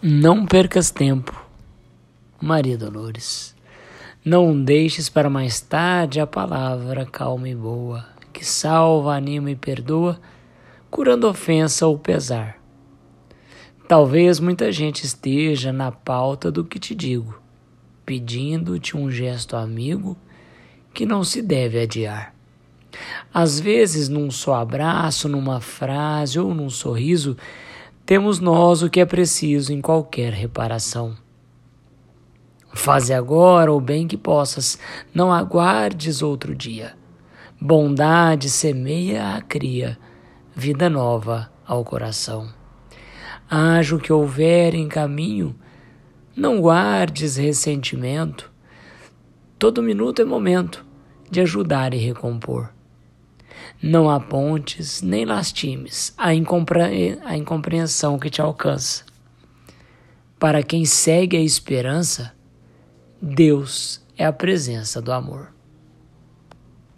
Não percas tempo, Maria Dolores. Não deixes para mais tarde a palavra calma e boa, que salva, anima e perdoa, curando ofensa ou pesar. Talvez muita gente esteja na pauta do que te digo, pedindo-te um gesto amigo que não se deve adiar. Às vezes, num só abraço, numa frase ou num sorriso, temos nós o que é preciso em qualquer reparação. Faze agora o bem que possas, não aguardes outro dia. Bondade semeia a cria, vida nova ao coração. Haja o que houver em caminho, não guardes ressentimento. Todo minuto é momento de ajudar e recompor. Não apontes nem lastimes a, incompre a incompreensão que te alcança. Para quem segue a esperança, Deus é a presença do amor.